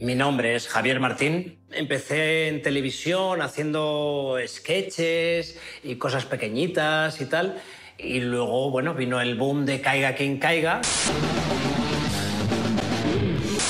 Mi nombre es Javier Martín. Empecé en televisión haciendo sketches y cosas pequeñitas y tal. Y luego, bueno, vino el boom de Caiga quien caiga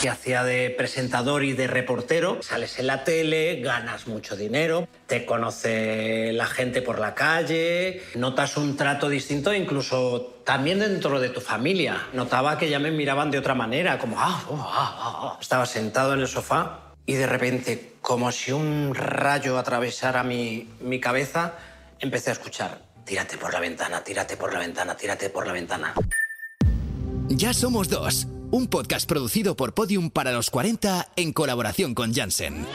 que hacía de presentador y de reportero. Sales en la tele, ganas mucho dinero, te conoce la gente por la calle, notas un trato distinto incluso también dentro de tu familia. Notaba que ya me miraban de otra manera, como, ah, oh, ah, ah, ah". Estaba sentado en el sofá y de repente, como si un rayo atravesara mi, mi cabeza, empecé a escuchar, tírate por la ventana, tírate por la ventana, tírate por la ventana. Ya somos dos un podcast producido por Podium para los 40 en colaboración con Janssen.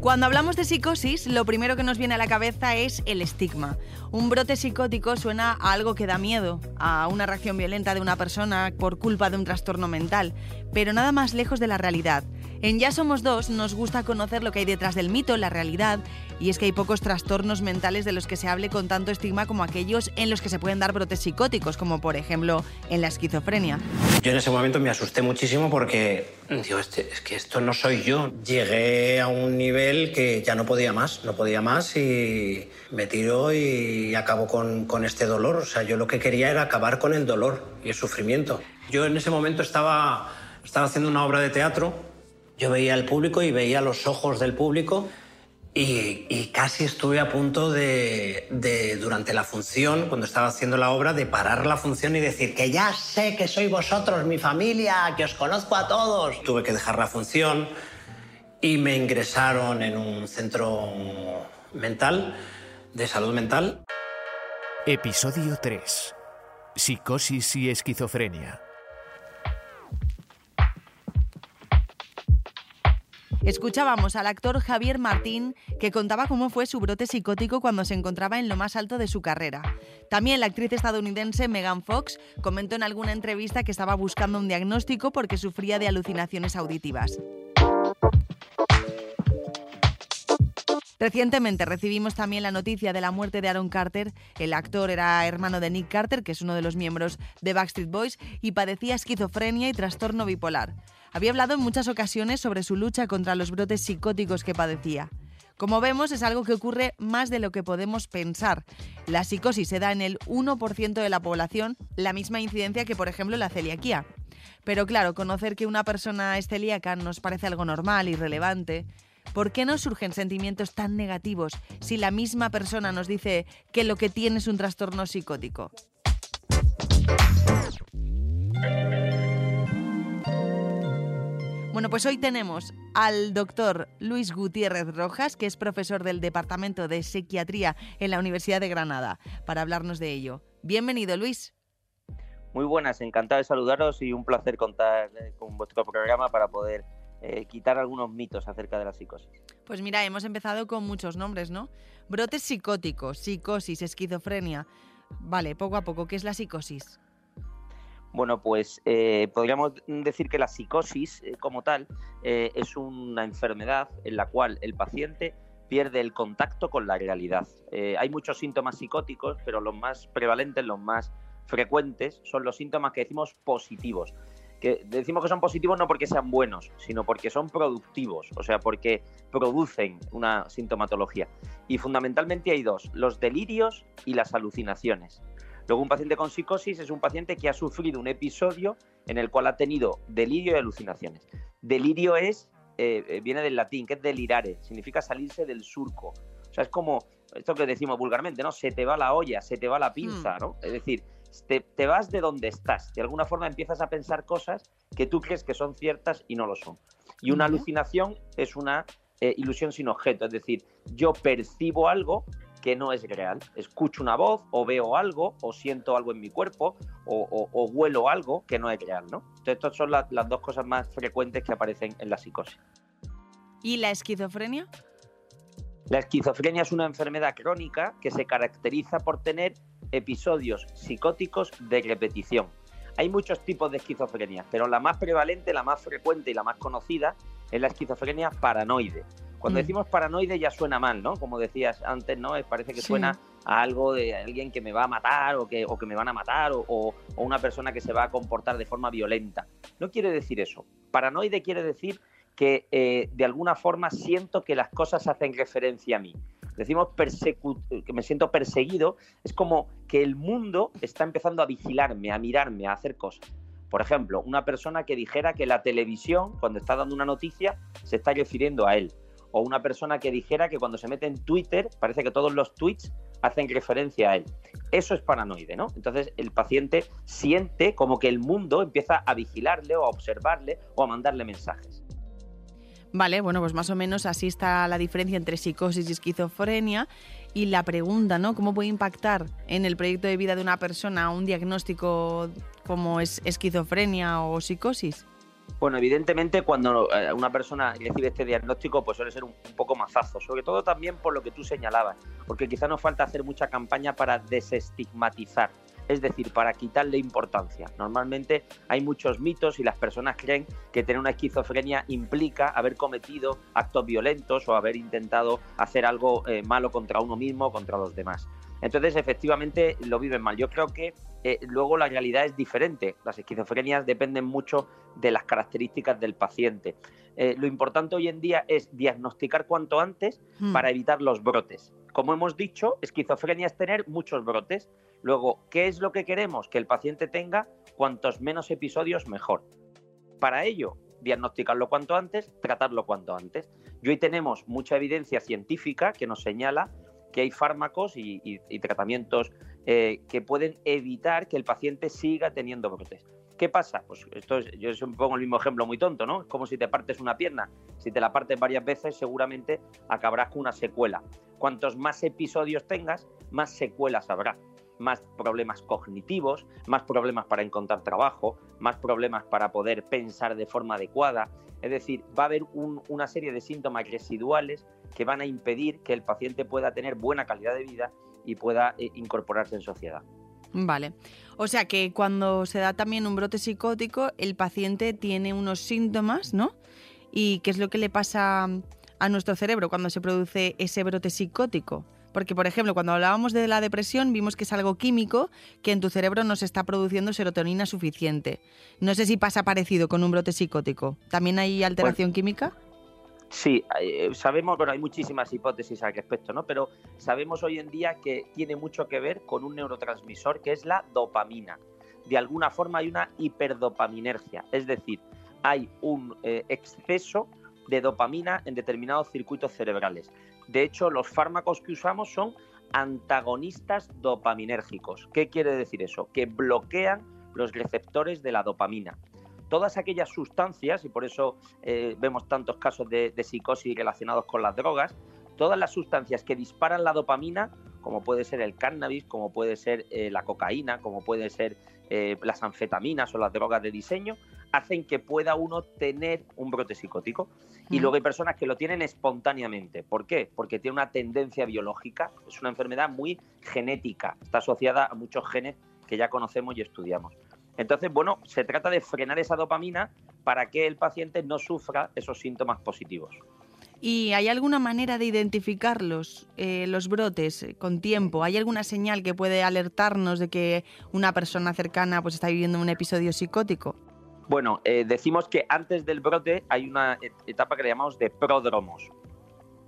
Cuando hablamos de psicosis, lo primero que nos viene a la cabeza es el estigma. Un brote psicótico suena a algo que da miedo, a una reacción violenta de una persona por culpa de un trastorno mental, pero nada más lejos de la realidad. En Ya Somos Dos nos gusta conocer lo que hay detrás del mito, la realidad, y es que hay pocos trastornos mentales de los que se hable con tanto estigma como aquellos en los que se pueden dar brotes psicóticos, como por ejemplo en la esquizofrenia. Yo en ese momento me asusté muchísimo porque, digo, este, es que esto no soy yo. Llegué a un nivel que ya no podía más, no podía más y me tiró y acabó con, con este dolor. O sea, yo lo que quería era acabar con el dolor y el sufrimiento. Yo en ese momento estaba, estaba haciendo una obra de teatro yo veía al público y veía los ojos del público y, casi estuve a punto de, durante la función, cuando estaba haciendo la obra, de parar la función y decir que ya sé que sois vosotros, mi familia, que os conozco a todos. Tuve que dejar la función y me ingresaron en un centro mental, de salud mental. Episodio 3. Psicosis y esquizofrenia. Escuchábamos al actor Javier Martín que contaba cómo fue su brote psicótico cuando se encontraba en lo más alto de su carrera. También la actriz estadounidense Megan Fox comentó en alguna entrevista que estaba buscando un diagnóstico porque sufría de alucinaciones auditivas. Recientemente recibimos también la noticia de la muerte de Aaron Carter. El actor era hermano de Nick Carter, que es uno de los miembros de Backstreet Boys, y padecía esquizofrenia y trastorno bipolar. Había hablado en muchas ocasiones sobre su lucha contra los brotes psicóticos que padecía. Como vemos, es algo que ocurre más de lo que podemos pensar. La psicosis se da en el 1% de la población, la misma incidencia que, por ejemplo, la celiaquía. Pero claro, conocer que una persona es celíaca nos parece algo normal y relevante. ¿Por qué nos surgen sentimientos tan negativos si la misma persona nos dice que lo que tiene es un trastorno psicótico? Bueno, pues hoy tenemos al doctor Luis Gutiérrez Rojas, que es profesor del Departamento de Psiquiatría en la Universidad de Granada, para hablarnos de ello. Bienvenido, Luis. Muy buenas, encantado de saludaros y un placer contar eh, con vuestro programa para poder eh, quitar algunos mitos acerca de la psicosis. Pues mira, hemos empezado con muchos nombres, ¿no? Brotes psicóticos, psicosis, esquizofrenia. Vale, poco a poco, ¿qué es la psicosis? Bueno, pues eh, podríamos decir que la psicosis eh, como tal eh, es una enfermedad en la cual el paciente pierde el contacto con la realidad. hay muchos síntomas psicóticos, pero los más prevalentes, los más frecuentes, son los síntomas que decimos positivos. Que decimos que son positivos no porque sean buenos, sino porque son productivos, o sea, porque producen una sintomatología. Y fundamentalmente hay dos, los delirios y las alucinaciones. Luego, un paciente con psicosis es un paciente que ha sufrido un episodio en el cual ha tenido delirio y alucinaciones. Delirio es, eh, eh, viene del latín, que es delirare, significa salirse del surco. O sea, es como esto que decimos vulgarmente, ¿no? Se te va la olla, se te va la pinza, hmm. ¿no? Es decir, te, vas de donde estás. De alguna forma empiezas a pensar cosas que tú crees que son ciertas y no lo son. Y una alucinación es una eh, ilusión sin objeto, es decir, yo percibo algo que no es real. Escucho una voz o veo algo o siento algo en mi cuerpo o, huelo algo que no es real, ¿no? Entonces, estas son las dos cosas más frecuentes que aparecen en la psicosis. ¿Y la esquizofrenia? La esquizofrenia es una enfermedad crónica que se caracteriza por tener episodios psicóticos de repetición. Hay muchos tipos de esquizofrenia, pero la más prevalente, la más frecuente y la más conocida es la esquizofrenia paranoide Cuando Mm. decimos paranoide ya suena mal, ¿no? Como decías antes, ¿no? Parece que Sí. suena a algo de alguien que me va a matar o que, o que me van a matar o, o- o una persona que se va a comportar de forma violenta. No quiere decir eso. Paranoide quiere decir que eh, de alguna forma siento que las cosas hacen referencia a mí. Decimos que me siento perseguido, es como que el mundo está empezando a vigilarme, a mirarme, a hacer cosas. Por ejemplo, una persona que dijera que la televisión, cuando está dando una noticia, se está refiriendo a él. O una persona que dijera que cuando se mete en Twitter, parece que todos los tweets hacen referencia a él. Eso es paranoide, ¿no? Entonces el paciente siente como que el mundo empieza a vigilarle o a observarle o a mandarle mensajes. Vale, bueno, pues más o menos así está la diferencia entre psicosis y esquizofrenia. Y la pregunta, ¿no? ¿Cómo puede impactar en el proyecto de vida de una persona un diagnóstico como es esquizofrenia o psicosis? Bueno, evidentemente cuando eh, una persona recibe este diagnóstico pues suele ser un, poco mazazo, sobre todo también por lo que tú señalabas, porque quizá nos falta hacer mucha campaña para desestigmatizar, es decir, para quitarle importancia. Normalmente hay muchos mitos y las personas creen que tener una esquizofrenia implica haber cometido actos violentos o haber intentado hacer algo eh, malo contra uno mismo o contra los demás. Entonces, efectivamente, lo viven mal. Yo creo que eh, luego la realidad es diferente. Las esquizofrenias dependen mucho de las características del paciente. Eh, lo importante hoy en día es diagnosticar cuanto antes Hmm. para evitar los brotes. Como hemos dicho, esquizofrenia es tener muchos brotes. Luego, ¿qué es lo que queremos? Que el paciente tenga cuantos menos episodios mejor. Para ello, diagnosticarlo cuanto antes, tratarlo cuanto antes. Y hoy tenemos mucha evidencia científica que nos señala que hay fármacos y, y- y tratamientos eh, que pueden evitar que el paciente siga teniendo brotes. ¿Qué pasa? Pues esto es, yo pongo el mismo ejemplo muy tonto, ¿no? Es como si te partes una pierna. Si te la partes varias veces, seguramente acabarás con una secuela. Cuantos más episodios tengas, más secuelas habrá. Más problemas cognitivos, más problemas para encontrar trabajo, más problemas para poder pensar de forma adecuada. Es decir, va a haber un- una serie de síntomas residuales que van a impedir que el paciente pueda tener buena calidad de vida y pueda eh, incorporarse en sociedad. Vale. O sea que cuando se da también un brote psicótico, el paciente tiene unos síntomas, ¿no? ¿Y qué es lo que le pasa a nuestro cerebro cuando se produce ese brote psicótico? Porque, por ejemplo, cuando hablábamos de la depresión, vimos que es algo químico que en tu cerebro no se está produciendo serotonina suficiente. No sé si pasa parecido con un brote psicótico. ¿También hay alteración química? Sí, eh, sabemos, bueno, hay muchísimas hipótesis al respecto, ¿no? Pero sabemos hoy en día que tiene mucho que ver con un neurotransmisor que es la dopamina. De alguna forma hay una hiperdopaminergia, es decir, hay un eh, exceso de dopamina en determinados circuitos cerebrales. De hecho, los fármacos que usamos son antagonistas dopaminérgicos. ¿Qué quiere decir eso? Que bloquean los receptores de la dopamina todas aquellas sustancias, y por eso eh, vemos tantos casos de, de, psicosis relacionados con las drogas, todas las sustancias que disparan la dopamina, como puede ser el cannabis, como puede ser eh, la cocaína, como puede ser eh, las anfetaminas o las drogas de diseño, hacen que pueda uno tener un brote psicótico. Y luego hay personas que lo tienen espontáneamente. ¿Por qué? Porque tiene una tendencia biológica, es una enfermedad muy genética, está asociada a muchos genes que ya conocemos y estudiamos. Entonces, bueno, se trata de frenar esa dopamina para que el paciente no sufra esos síntomas positivos. ¿Y hay alguna manera de identificarlos, eh, los brotes, con tiempo? ¿Hay alguna señal que puede alertarnos de que una persona cercana pues, está viviendo un episodio psicótico? Bueno, eh, decimos que antes del brote hay una etapa que le llamamos de pródromos.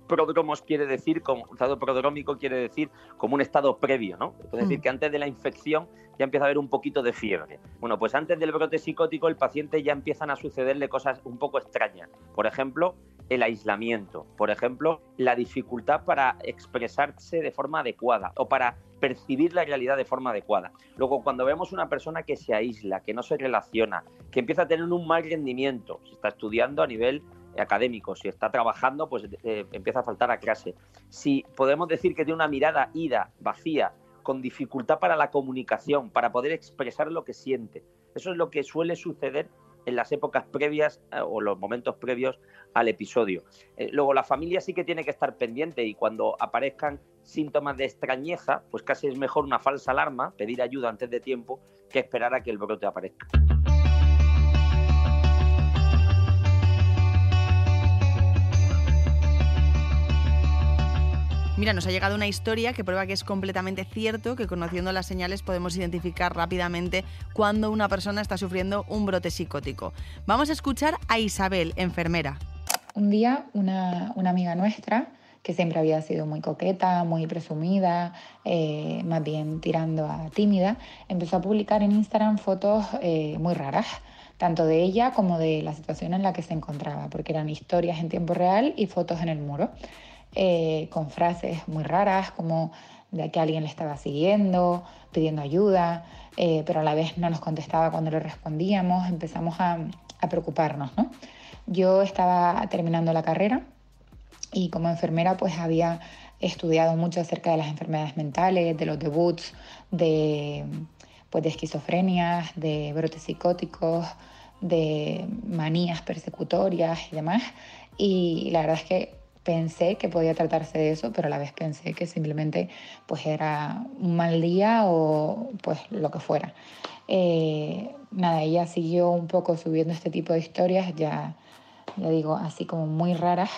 Pródromos quiere decir, como un estado prodrómico quiere decir como un estado previo, ¿no? Es decir, que antes de la infección ya empieza a haber un poquito de fiebre. Bueno, pues antes del brote psicótico el paciente ya empiezan a sucederle cosas un poco extrañas. Por ejemplo, el aislamiento. Por ejemplo, la dificultad para expresarse de forma adecuada o para percibir la realidad de forma adecuada. Luego, cuando vemos una persona que se aísla, que no se relaciona, que empieza a tener un mal rendimiento, si está estudiando a nivel académico, si está trabajando, pues eh, empieza a faltar a clase. Si podemos decir que tiene una mirada ida, vacía, con dificultad para la comunicación, para poder expresar lo que siente. Eso es lo que suele suceder en las épocas previas eh, o los momentos previos al episodio. Eh, luego la familia sí que tiene que estar pendiente y cuando aparezcan síntomas de extrañeza, pues casi es mejor una falsa alarma, pedir ayuda antes de tiempo, que esperar a que el brote aparezca. Mira, nos ha llegado una historia que prueba que es completamente cierto que conociendo las señales podemos identificar rápidamente cuando una persona está sufriendo un brote psicótico. Vamos a escuchar a Isabel, enfermera. Un día una, amiga nuestra, que siempre había sido muy coqueta, muy presumida, eh, más bien tirando a tímida, empezó a publicar en Instagram fotos eh, muy raras tanto de ella como de la situación en la que se encontraba, porque eran historias en tiempo real y fotos en el muro. Eh, con frases muy raras como de que alguien le estaba siguiendo, pidiendo ayuda, eh, pero a la vez no nos contestaba cuando le respondíamos, empezamos a, preocuparnos. Yo estaba terminando la carrera y como enfermera pues había estudiado mucho acerca de las enfermedades mentales, de los debuts, de, pues, de esquizofrenias, de brotes psicóticos, de manías persecutorias y demás. Y la verdad es que pensé que podía tratarse de eso, pero a la vez pensé que simplemente pues era un mal día o pues lo que fuera. Eh, nada, ella siguió un poco subiendo este tipo de historias, ya, ya digo, así como muy raras,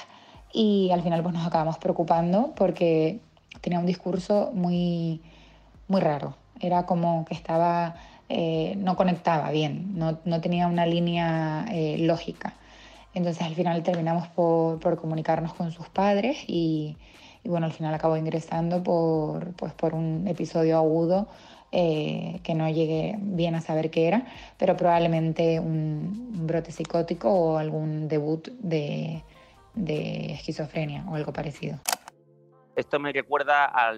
y al final pues nos acabamos preocupando porque tenía un discurso muy, muy raro. Era como que estaba, eh, no conectaba bien, no, no tenía una línea eh, lógica. Entonces al final terminamos por, comunicarnos con sus padres y, bueno, al final acabó ingresando por, pues, por un episodio agudo eh, que no llegué bien a saber qué era, pero probablemente un, brote psicótico o algún debut de, esquizofrenia o algo parecido. Esto me recuerda a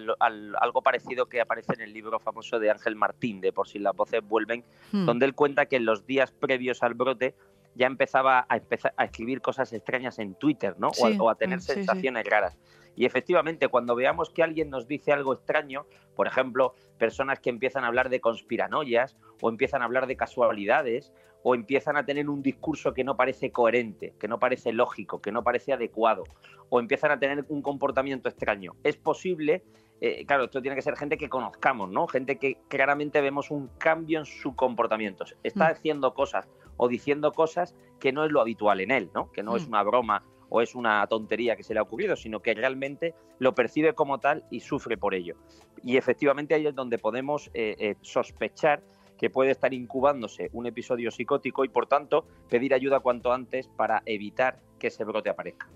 algo parecido que aparece en el libro famoso de Ángel Martín, de Por si las voces vuelven, hmm. donde él cuenta que en los días previos al brote ya empezaba a, empezar a escribir cosas extrañas en Twitter, ¿no? o, a, tener sensaciones raras. Y efectivamente, cuando veamos que alguien nos dice algo extraño, por ejemplo, personas que empiezan a hablar de conspiranoias o empiezan a hablar de casualidades o empiezan a tener un discurso que no parece coherente, que no parece lógico, que no parece adecuado o empiezan a tener un comportamiento extraño, es posible eh, claro, esto tiene que ser gente que conozcamos, ¿no? Gente que claramente vemos un cambio en su comportamiento. Está mm. haciendo cosas o diciendo cosas que no es lo habitual en él, ¿no? Que no es mm. una broma o es una tontería que se le ha ocurrido, sino que realmente lo percibe como tal y sufre por ello. Y efectivamente ahí es donde podemos eh, eh, sospechar que puede estar incubándose un episodio psicótico y por tanto pedir ayuda cuanto antes para evitar que ese brote aparezca.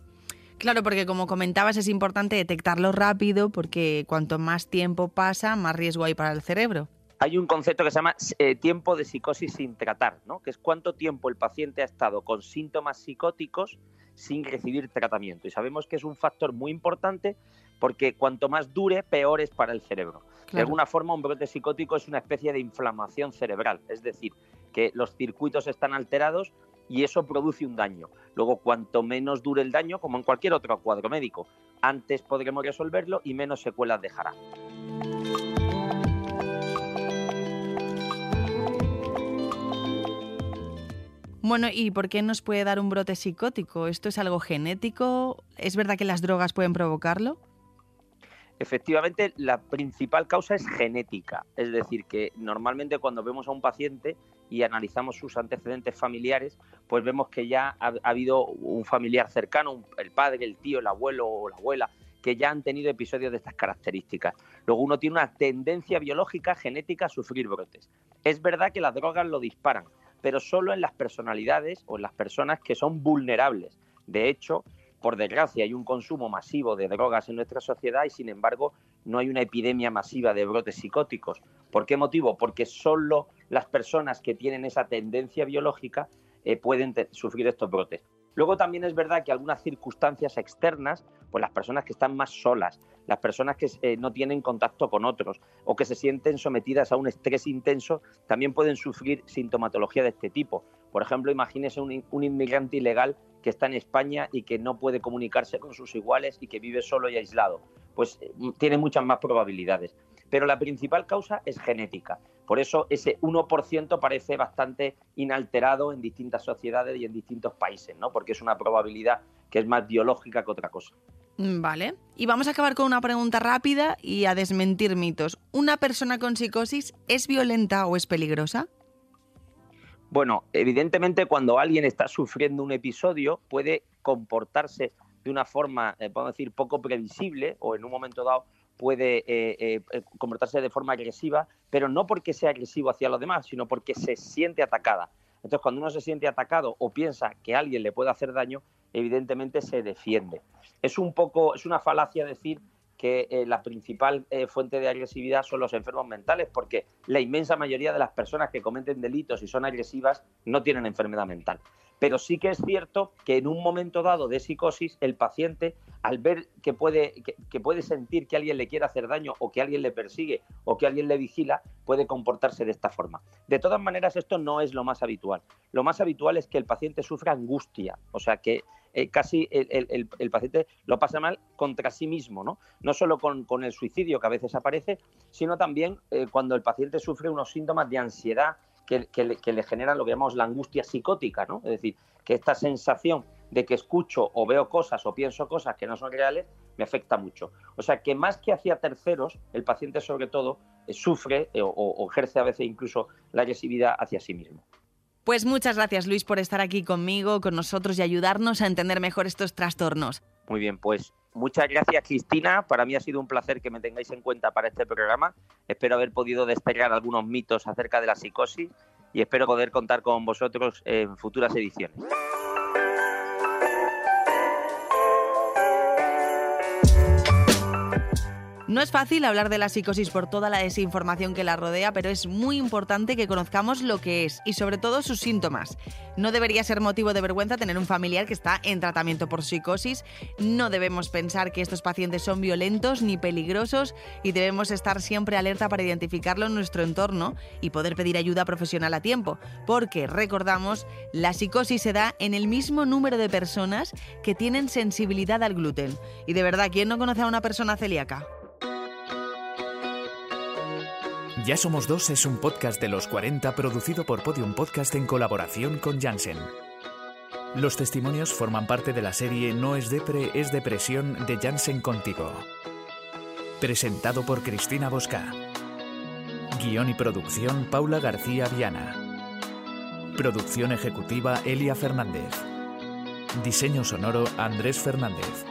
Claro, porque como comentabas es importante detectarlo rápido porque cuanto más tiempo pasa, más riesgo hay para el cerebro. Hay un concepto que se llama eh, tiempo de psicosis sin tratar, ¿no? que es cuánto tiempo el paciente ha estado con síntomas psicóticos sin recibir tratamiento. Y sabemos que es un factor muy importante porque cuanto más dure, peor es para el cerebro. De alguna forma, un brote psicótico es una especie de inflamación cerebral, es decir, que los circuitos están alterados y eso produce un daño. Luego, cuanto menos dure el daño, como en cualquier otro cuadro médico, antes podremos resolverlo y menos secuelas dejará. Bueno, ¿y por qué nos puede dar un brote psicótico? ¿Esto es algo genético? ¿Es verdad que las drogas pueden provocarlo? Efectivamente, la principal causa es genética, es decir, que normalmente cuando vemos a un paciente y analizamos sus antecedentes familiares, pues vemos que ya ha, habido un familiar cercano, el padre, el tío, el abuelo o la abuela, que ya han tenido episodios de estas características. Luego uno tiene una tendencia biológica, genética a sufrir brotes. Es verdad que las drogas lo disparan, pero solo en las personalidades o en las personas que son vulnerables. De hecho, por desgracia, hay un consumo masivo de drogas en nuestra sociedad y, sin embargo, no hay una epidemia masiva de brotes psicóticos. ¿Por qué motivo? Porque solo las personas que tienen esa tendencia biológica eh, pueden sufrir estos brotes. Luego también es verdad que algunas circunstancias externas, pues las personas que están más solas, las personas que eh, no tienen contacto con otros o que se sienten sometidas a un estrés intenso, también pueden sufrir sintomatología de este tipo. Por ejemplo, imagínese un, inmigrante ilegal que está en España y que no puede comunicarse con sus iguales y que vive solo y aislado. Pues eh, tiene muchas más probabilidades. Pero la principal causa es genética. Por eso ese 1% parece bastante inalterado en distintas sociedades y en distintos países, ¿no? Porque es una probabilidad que es más biológica que otra cosa. Mm, vale. Y vamos a acabar con una pregunta rápida y a desmentir mitos. ¿Una persona con psicosis es violenta o es peligrosa? Bueno, evidentemente cuando alguien está sufriendo un episodio puede comportarse de una forma, eh, podemos decir, poco previsible o en un momento dado puede eh, eh, comportarse de forma agresiva, pero no porque sea agresivo hacia los demás, sino porque se siente atacada. Entonces, cuando uno se siente atacado o piensa que alguien le puede hacer daño, evidentemente se defiende. Es un poco, es una falacia decir que eh, la principal eh, fuente de agresividad son los enfermos mentales, porque la inmensa mayoría de las personas que cometen delitos y son agresivas no tienen enfermedad mental. Pero sí que es cierto que en un momento dado de psicosis, el paciente, al ver que puede, que, puede sentir que alguien le quiere hacer daño o que alguien le persigue o que alguien le vigila, puede comportarse de esta forma. De todas maneras, esto no es lo más habitual. Lo más habitual es que el paciente sufra angustia, o sea, que eh, casi el, paciente lo pasa mal contra sí mismo, ¿no? No solo con, el suicidio que a veces aparece, sino también eh, cuando el paciente sufre unos síntomas de ansiedad que, le, generan lo que llamamos la angustia psicótica, ¿no? Es decir, que esta sensación de que escucho o veo cosas o pienso cosas que no son reales me afecta mucho. O sea que más que hacia terceros, el paciente sobre todo eh, sufre o ejerce a veces incluso la agresividad hacia sí mismo. Pues muchas gracias Luis por estar aquí conmigo, con nosotros y ayudarnos a entender mejor estos trastornos. Muy bien, pues muchas gracias Cristina. Para mí ha sido un placer que me tengáis en cuenta para este programa. Espero haber podido despegar algunos mitos acerca de la psicosis y espero poder contar con vosotros en futuras ediciones. No es fácil hablar de la psicosis por toda la desinformación que la rodea, pero es muy importante que conozcamos lo que es y sobre todo sus síntomas. No debería ser motivo de vergüenza tener un familiar que está en tratamiento por psicosis. No debemos pensar que estos pacientes son violentos ni peligrosos y debemos estar siempre alerta para identificarlo en nuestro entorno y poder pedir ayuda profesional a tiempo, porque recordamos, la psicosis se da en el mismo número de personas que tienen sensibilidad al gluten. Y de verdad, ¿quién no conoce a una persona celíaca? Ya Somos Dos es un podcast de los 40 producido por Podium Podcast en colaboración con Janssen. Los testimonios forman parte de la serie No es depre, es depresión de Janssen Contigo. Presentado por Cristina Bosca. Guión y producción Paula García Viana. Producción ejecutiva Elia Fernández. Diseño sonoro Andrés Fernández.